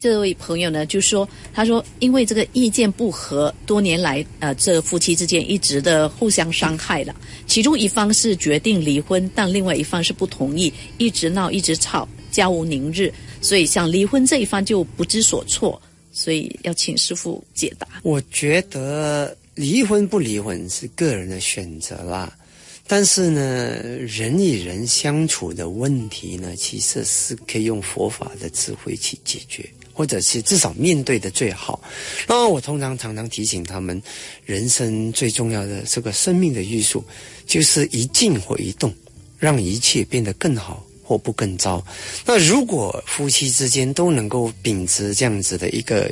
这位朋友呢，就说：“他说，因为这个意见不合，多年来，呃，这夫妻之间一直的互相伤害了。其中一方是决定离婚，但另外一方是不同意，一直闹，一直吵，家无宁日。所以，想离婚这一方就不知所措。所以，要请师傅解答。我觉得离婚不离婚是个人的选择啦，但是呢，人与人相处的问题呢，其实是可以用佛法的智慧去解决。”或者是至少面对的最好。那我通常常常提醒他们，人生最重要的这个生命的艺术，就是一静或一动，让一切变得更好或不更糟。那如果夫妻之间都能够秉持这样子的一个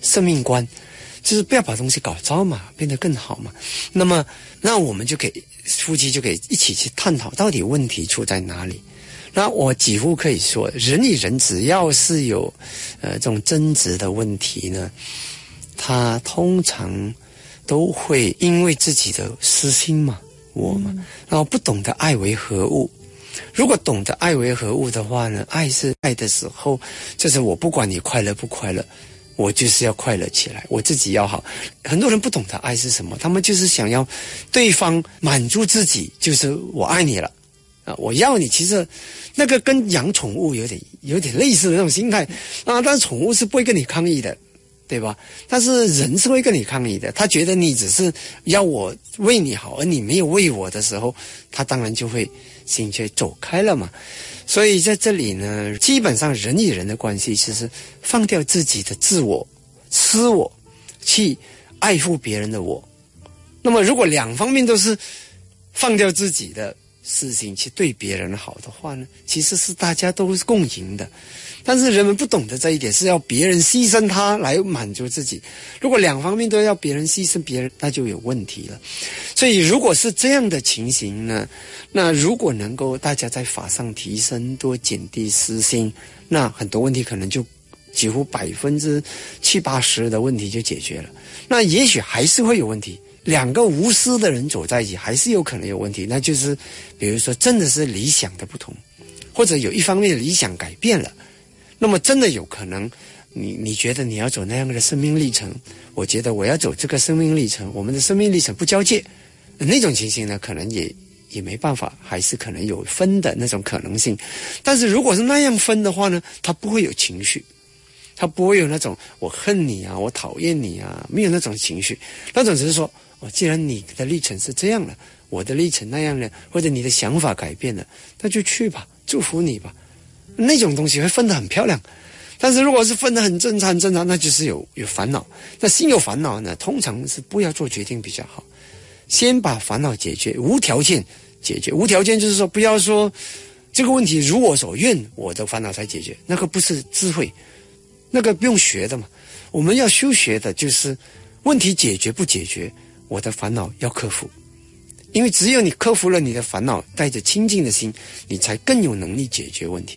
生命观，就是不要把东西搞糟嘛，变得更好嘛。那么，那我们就可以夫妻就可以一起去探讨，到底问题出在哪里。那我几乎可以说，人与人只要是有，呃，这种争执的问题呢，他通常都会因为自己的私心嘛，我嘛，然后不懂得爱为何物。如果懂得爱为何物的话呢，爱是爱的时候，就是我不管你快乐不快乐，我就是要快乐起来，我自己要好。很多人不懂得爱是什么，他们就是想要对方满足自己，就是我爱你了。啊，我要你，其实那个跟养宠物有点有点类似的那种心态啊，但是宠物是不会跟你抗议的，对吧？但是人是会跟你抗议的，他觉得你只是要我为你好，而你没有为我的时候，他当然就会心却走开了嘛。所以在这里呢，基本上人与人的关系，其实放掉自己的自我、私我，去爱护别人的我。那么如果两方面都是放掉自己的。事情去对别人好的话呢，其实是大家都是共赢的。但是人们不懂得这一点，是要别人牺牲他来满足自己。如果两方面都要别人牺牲别人，那就有问题了。所以，如果是这样的情形呢，那如果能够大家在法上提升，多减低私心，那很多问题可能就几乎百分之七八十的问题就解决了。那也许还是会有问题。两个无私的人走在一起，还是有可能有问题。那就是，比如说，真的是理想的不同，或者有一方面的理想改变了，那么真的有可能，你你觉得你要走那样的生命历程，我觉得我要走这个生命历程，我们的生命历程不交界，那种情形呢，可能也也没办法，还是可能有分的那种可能性。但是如果是那样分的话呢，他不会有情绪，他不会有那种我恨你啊，我讨厌你啊，没有那种情绪，那种只是说。哦，既然你的历程是这样的，我的历程那样的，或者你的想法改变了，那就去吧，祝福你吧。那种东西会分得很漂亮，但是如果是分得很正常，正常那就是有有烦恼。那心有烦恼呢，通常是不要做决定比较好，先把烦恼解决，无条件解决。无条件就是说，不要说这个问题如我所愿，我的烦恼才解决，那个不是智慧，那个不用学的嘛。我们要修学的就是问题解决不解决。我的烦恼要克服，因为只有你克服了你的烦恼，带着清净的心，你才更有能力解决问题。